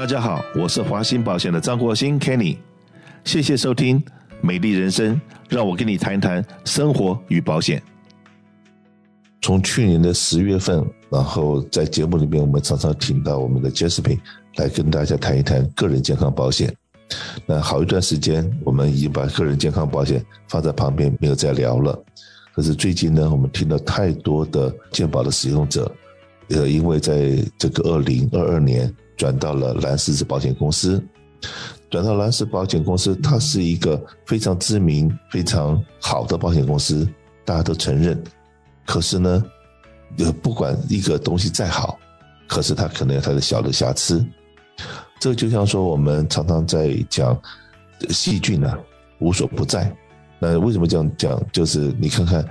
大家好，我是华兴保险的张国兴 Kenny，谢谢收听《美丽人生》，让我跟你谈一谈生活与保险。从去年的十月份，然后在节目里面，我们常常听到我们的 Jasmin 来跟大家谈一谈个人健康保险。那好一段时间，我们已经把个人健康保险放在旁边，没有再聊了。可是最近呢，我们听到太多的健保的使用者，呃，因为在这个二零二二年。转到了蓝狮子保险公司，转到蓝狮保险公司，它是一个非常知名、非常好的保险公司，大家都承认。可是呢，呃，不管一个东西再好，可是它可能有它的小的瑕疵。这就像说，我们常常在讲细菌呢，无所不在。那为什么这样讲？就是你看看，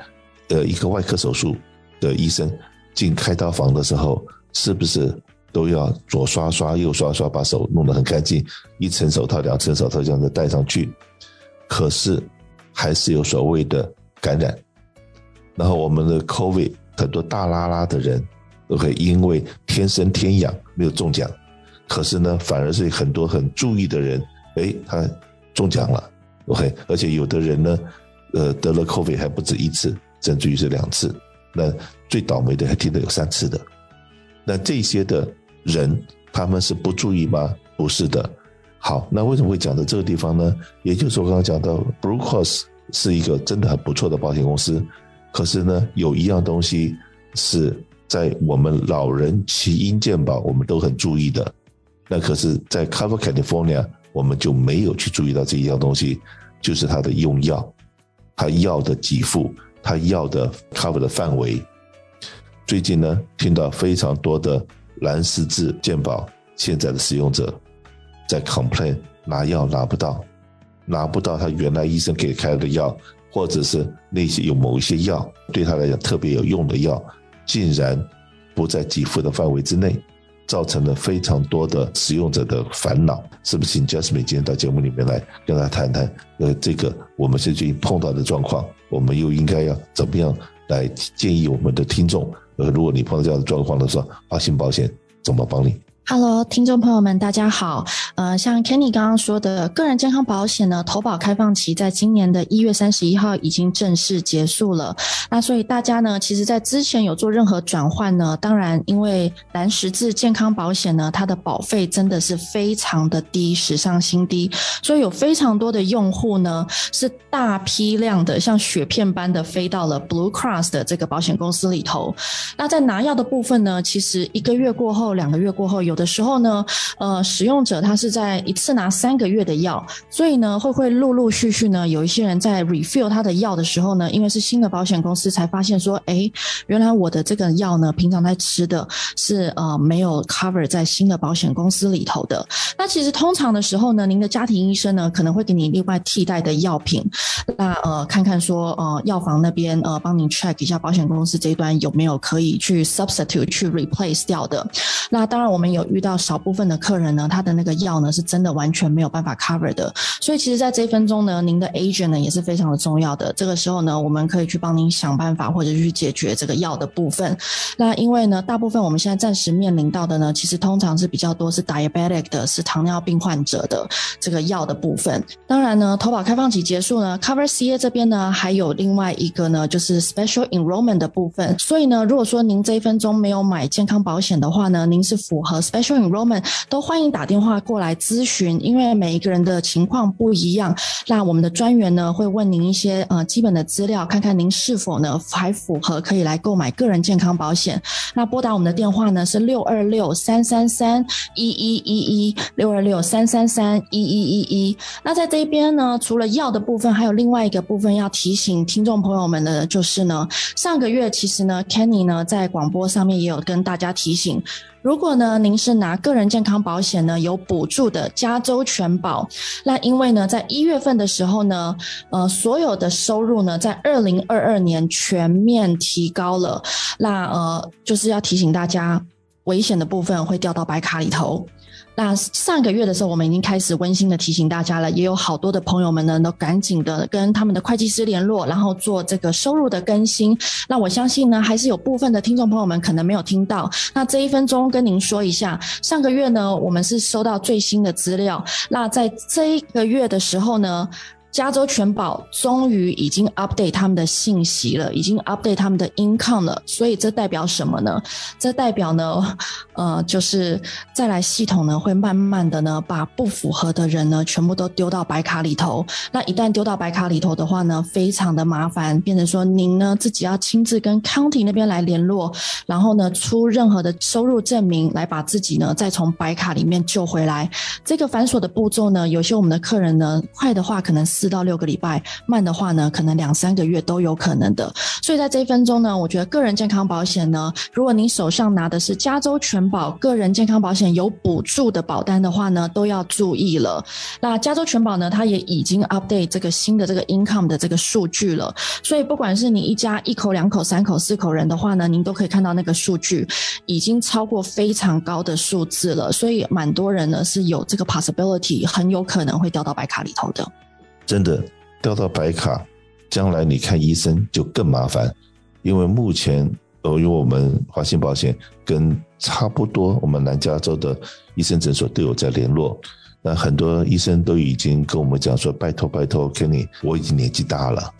呃，一个外科手术的医生进开刀房的时候，是不是？都要左刷刷右刷刷，把手弄得很干净，一层手套、两层手套这样子戴上去。可是还是有所谓的感染。然后我们的 COVID 很多大拉拉的人都会因为天生天养没有中奖，可是呢，反而是很多很注意的人，哎，他中奖了。OK，而且有的人呢，呃，得了 COVID 还不止一次，甚至于是两次。那最倒霉的还听到有三次的。那这些的。人他们是不注意吗？不是的。好，那为什么会讲到这个地方呢？也就是我刚刚讲到，Blue Cross 是一个真的很不错的保险公司。可是呢，有一样东西是在我们老人起因健保我们都很注意的。那可是，在 Cover California 我们就没有去注意到这一样东西，就是它的用药，它药的给付，它药的 Cover 的范围。最近呢，听到非常多的。蓝十字健保现在的使用者在 complain 拿药拿不到，拿不到他原来医生给开的药，或者是那些有某一些药对他来讲特别有用的药，竟然不在给付的范围之内，造成了非常多的使用者的烦恼。是不是请 Jasmine 今天到节目里面来跟他谈谈？呃，这个我们最近碰到的状况，我们又应该要怎么样来建议我们的听众？呃，如果你碰到这样的状况的时候，华信保险怎么帮你？？Hello，听众朋友们，大家好。呃，像 Kenny 刚刚说的，个人健康保险呢，投保开放期在今年的一月三十一号已经正式结束了。那所以大家呢，其实在之前有做任何转换呢，当然因为蓝十字健康保险呢，它的保费真的是非常的低，史上新低，所以有非常多的用户呢，是大批量的像雪片般的飞到了 Blue Cross 的这个保险公司里头。那在拿药的部分呢，其实一个月过后，两个月过后有。的时候呢，呃，使用者他是在一次拿三个月的药，所以呢，会会陆陆续续呢，有一些人在 refill 他的药的时候呢，因为是新的保险公司才发现说，哎，原来我的这个药呢，平常在吃的是呃没有 cover 在新的保险公司里头的。那其实通常的时候呢，您的家庭医生呢，可能会给你另外替代的药品，那呃，看看说呃药房那边呃帮您 check 一下保险公司这一端有没有可以去 substitute 去 replace 掉的。那当然我们有。遇到少部分的客人呢，他的那个药呢是真的完全没有办法 cover 的，所以其实，在这一分钟呢，您的 agent 呢也是非常的重要的。这个时候呢，我们可以去帮您想办法，或者去解决这个药的部分。那因为呢，大部分我们现在暂时面临到的呢，其实通常是比较多是 diabetic 的，是糖尿病患者的这个药的部分。当然呢，投保开放期结束呢，cover CA 这边呢还有另外一个呢，就是 special enrollment 的部分。所以呢，如果说您这一分钟没有买健康保险的话呢，您是符合。Special enrollment 都欢迎打电话过来咨询，因为每一个人的情况不一样。那我们的专员呢会问您一些呃基本的资料，看看您是否呢还符合可以来购买个人健康保险。那拨打我们的电话呢是六二六三三三一一一一六二六三三三一一一一。那在这边呢，除了药的部分，还有另外一个部分要提醒听众朋友们的，就是呢，上个月其实呢，Kenny 呢在广播上面也有跟大家提醒。如果呢，您是拿个人健康保险呢，有补助的加州全保，那因为呢，在一月份的时候呢，呃，所有的收入呢，在二零二二年全面提高了，那呃，就是要提醒大家。危险的部分会掉到白卡里头。那上个月的时候，我们已经开始温馨的提醒大家了，也有好多的朋友们呢，都赶紧的跟他们的会计师联络，然后做这个收入的更新。那我相信呢，还是有部分的听众朋友们可能没有听到。那这一分钟跟您说一下，上个月呢，我们是收到最新的资料。那在这一个月的时候呢。加州全保终于已经 update 他们的信息了，已经 update 他们的 income 了，所以这代表什么呢？这代表呢，呃，就是再来系统呢会慢慢的呢把不符合的人呢全部都丢到白卡里头。那一旦丢到白卡里头的话呢，非常的麻烦，变成说您呢自己要亲自跟 county 那边来联络，然后呢出任何的收入证明来把自己呢再从白卡里面救回来。这个繁琐的步骤呢，有些我们的客人呢快的话可能。四到六个礼拜，慢的话呢，可能两三个月都有可能的。所以在这一分钟呢，我觉得个人健康保险呢，如果您手上拿的是加州全保个人健康保险有补助的保单的话呢，都要注意了。那加州全保呢，它也已经 update 这个新的这个 income 的这个数据了。所以不管是你一家一口、两口、三口、四口人的话呢，您都可以看到那个数据已经超过非常高的数字了。所以蛮多人呢是有这个 possibility，很有可能会掉到白卡里头的。真的掉到白卡，将来你看医生就更麻烦，因为目前呃，因为我们华信保险跟差不多我们南加州的医生诊所都有在联络，那很多医生都已经跟我们讲说，拜托拜托，Kenny，我已经年纪大了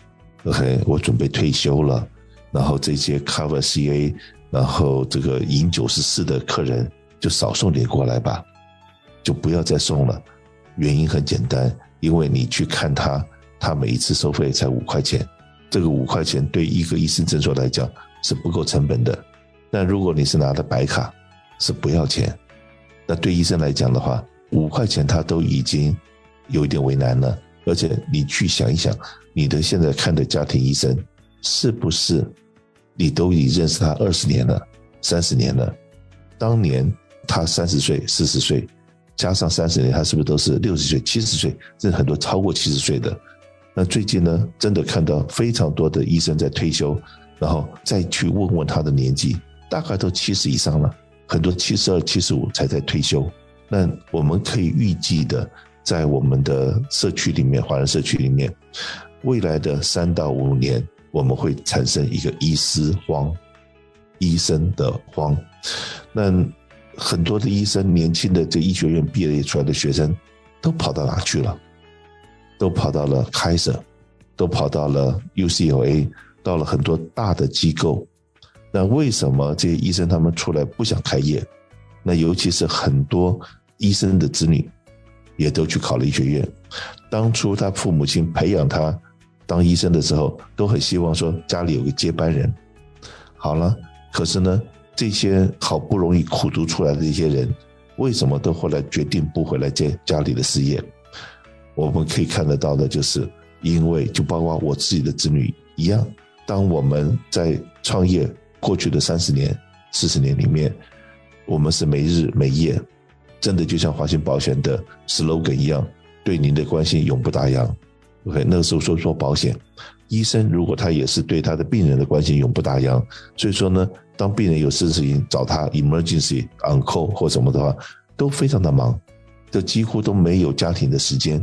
，OK，我准备退休了，然后这些 Cover CA，然后这个赢九十四的客人就少送点过来吧，就不要再送了，原因很简单。因为你去看他，他每一次收费才五块钱，这个五块钱对一个医生诊所来讲是不够成本的。但如果你是拿的白卡，是不要钱。那对医生来讲的话，五块钱他都已经有一点为难了。而且你去想一想，你的现在看的家庭医生，是不是你都已认识他二十年了、三十年了？当年他三十岁、四十岁。加上三十年，他是不是都是六十岁、七十岁？甚至很多超过七十岁的。那最近呢，真的看到非常多的医生在退休，然后再去问问他的年纪，大概都七十以上了，很多七十二、七十五才在退休。那我们可以预计的，在我们的社区里面，华人社区里面，未来的三到五年，我们会产生一个医师荒，医生的荒。那。很多的医生，年轻的这医学院毕业出来的学生，都跑到哪去了？都跑到了开省，都跑到了 UCLA，到了很多大的机构。那为什么这些医生他们出来不想开业？那尤其是很多医生的子女，也都去考了医学院。当初他父母亲培养他当医生的时候，都很希望说家里有个接班人。好了，可是呢？这些好不容易苦读出来的一些人，为什么都后来决定不回来接家里的事业？我们可以看得到的，就是因为就包括我自己的子女一样，当我们在创业过去的三十年、四十年里面，我们是没日没夜，真的就像华信保险的 slogan 一样，对您的关心永不打烊。OK，那个时候说说保险，医生如果他也是对他的病人的关心永不打烊，所以说呢。当病人有事情找他，emergency on call 或什么的话，都非常的忙，这几乎都没有家庭的时间。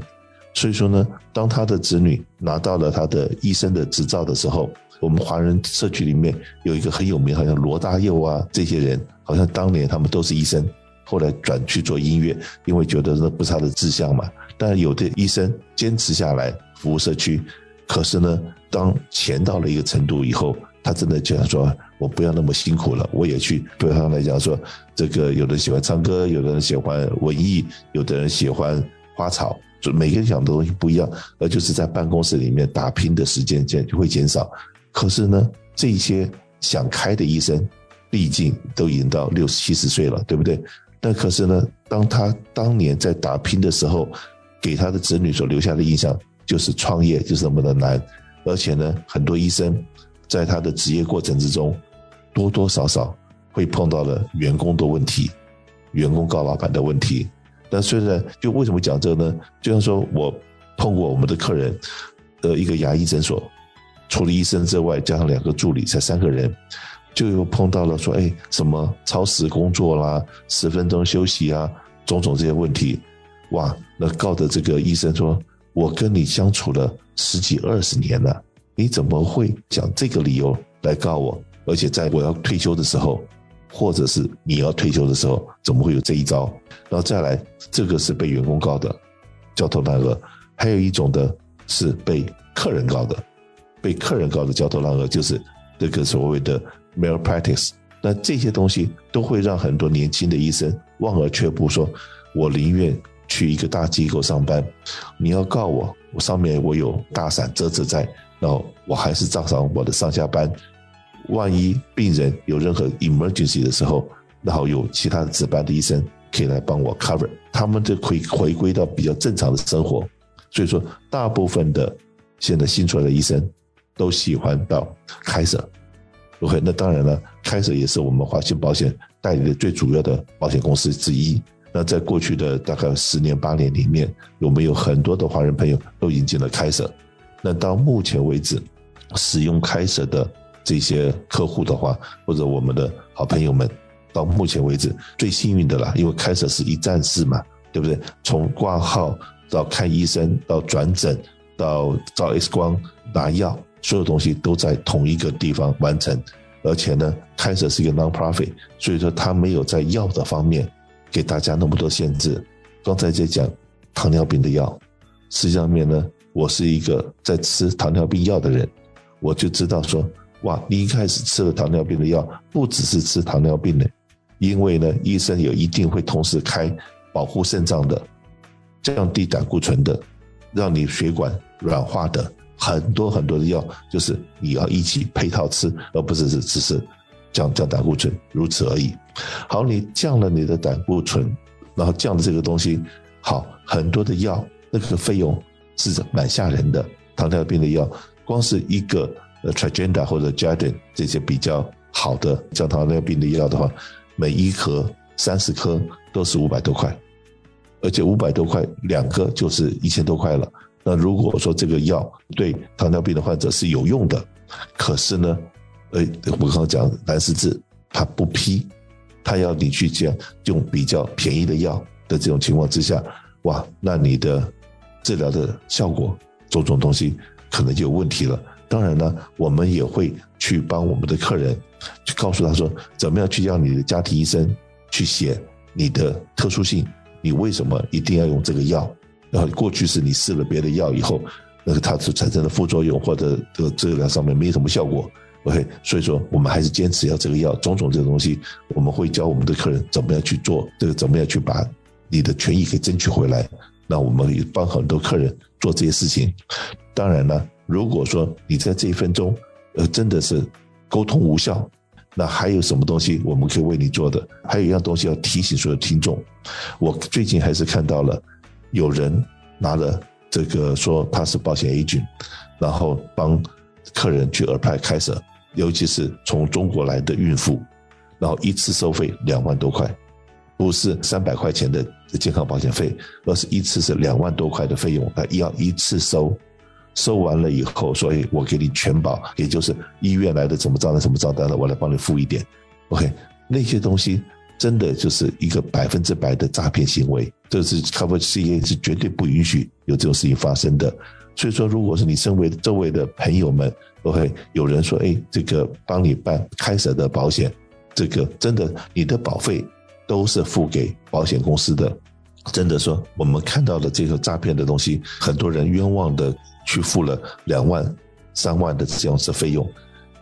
所以说呢，当他的子女拿到了他的医生的执照的时候，我们华人社区里面有一个很有名，好像罗大佑啊这些人，好像当年他们都是医生，后来转去做音乐，因为觉得那不是他的志向嘛。但有的医生坚持下来服务社区，可是呢，当钱到了一个程度以后。他真的就想说，我不要那么辛苦了，我也去。对他来讲说，这个有的喜欢唱歌，有的人喜欢文艺，有的人喜欢花草，就每个人想的东西不一样。而就是在办公室里面打拼的时间减就会减少。可是呢，这些想开的医生，毕竟都已经到六七十岁了，对不对？但可是呢，当他当年在打拼的时候，给他的子女所留下的印象就是创业就是那么的难，而且呢，很多医生。在他的职业过程之中，多多少少会碰到了员工的问题，员工告老板的问题。但虽然就为什么讲这个呢？就像说我碰过我们的客人的一个牙医诊所，除了医生之外，加上两个助理，才三个人。就又碰到了说，哎，什么超时工作啦，十分钟休息啊，种种这些问题，哇，那告的这个医生说，我跟你相处了十几二十年了，你怎么会讲这个理由来告我？而且在我要退休的时候，或者是你要退休的时候，怎么会有这一招？然后再来，这个是被员工告的，焦头烂额。还有一种的是被客人告的，被客人告的焦头烂额，就是这个所谓的 malpractice。那这些东西都会让很多年轻的医生望而却步，说我宁愿去一个大机构上班。你要告我，我上面我有大伞遮着在，然后我还是照常我的上下班。万一病人有任何 emergency 的时候，然后有其他的值班的医生可以来帮我 cover，他们就可以回归到比较正常的生活。所以说，大部分的现在新出来的医生都喜欢到开设。OK，那当然了，开设也是我们华信保险代理的最主要的保险公司之一。那在过去的大概十年八年里面，我们有很多的华人朋友都引进了开设。那到目前为止，使用开设的这些客户的话，或者我们的好朋友们，到目前为止最幸运的啦，因为开设是一站式嘛，对不对？从挂号。到看医生，到转诊，到照 X 光、拿药，所有东西都在同一个地方完成。而且呢，开设是一个 non-profit，所以说他没有在药的方面给大家那么多限制。刚才在讲糖尿病的药，实际上面呢，我是一个在吃糖尿病药的人，我就知道说，哇，你一开始吃了糖尿病的药，不只是吃糖尿病的，因为呢，医生有一定会同时开保护肾脏的。降低胆固醇的，让你血管软化的很多很多的药，就是你要一起配套吃，而不是只只是降降胆固醇，如此而已。好，你降了你的胆固醇，然后降的这个东西，好，很多的药那个费用是蛮吓人的。糖尿病的药，光是一个呃 t r a g e n d a 或者 jaden 这些比较好的降糖尿病的药的话，每一颗三十颗都是五百多块。而且五百多块两个就是一千多块了。那如果说这个药对糖尿病的患者是有用的，可是呢，呃，我刚刚讲蓝十字他不批，他要你去这样用比较便宜的药的这种情况之下，哇，那你的治疗的效果种种东西可能就有问题了。当然呢，我们也会去帮我们的客人去告诉他说，怎么样去让你的家庭医生去写你的特殊性。你为什么一定要用这个药？然后过去是你试了别的药以后，那个它所产生的副作用或者这个治疗上面没什么效果，OK？所以说我们还是坚持要这个药，种种这个东西，我们会教我们的客人怎么样去做，这个怎么样去把你的权益给争取回来。那我们也帮很多客人做这些事情。当然呢，如果说你在这一分钟，呃，真的是沟通无效。那还有什么东西我们可以为你做的？还有一样东西要提醒所有听众，我最近还是看到了有人拿了这个说他是保险 agent，然后帮客人去耳派开设，尤其是从中国来的孕妇，然后一次收费两万多块，不是三百块钱的健康保险费，而是一次是两万多块的费用，他要一次收。收完了以后，所以我给你全保，也就是医院来的怎么账单什么账单的，我来帮你付一点。OK，那些东西真的就是一个百分之百的诈骗行为，这是 Cover CA 是绝对不允许有这种事情发生的。所以说，如果是你身为周围的朋友们，OK，有人说，哎，这个帮你办开设的保险，这个真的你的保费都是付给保险公司的，真的说我们看到的这个诈骗的东西，很多人冤枉的。去付了两万、三万的这样子费用，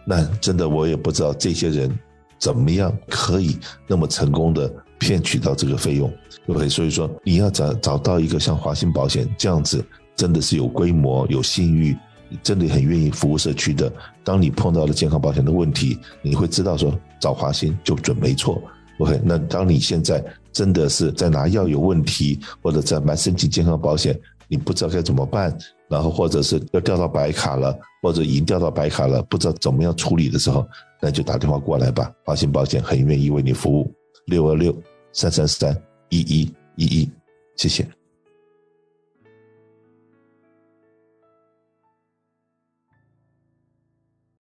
那真的我也不知道这些人怎么样可以那么成功的骗取到这个费用，对不对？所以说你要找找到一个像华兴保险这样子，真的是有规模、有信誉，真的很愿意服务社区的。当你碰到了健康保险的问题，你会知道说找华兴就准没错。OK，那当你现在真的是在拿药有问题，或者在买身体健康保险，你不知道该怎么办。然后或者是要调到白卡了，或者已经调到白卡了，不知道怎么样处理的时候，那就打电话过来吧。华信保险很愿意为你服务，六二六三三三一一一一，谢谢。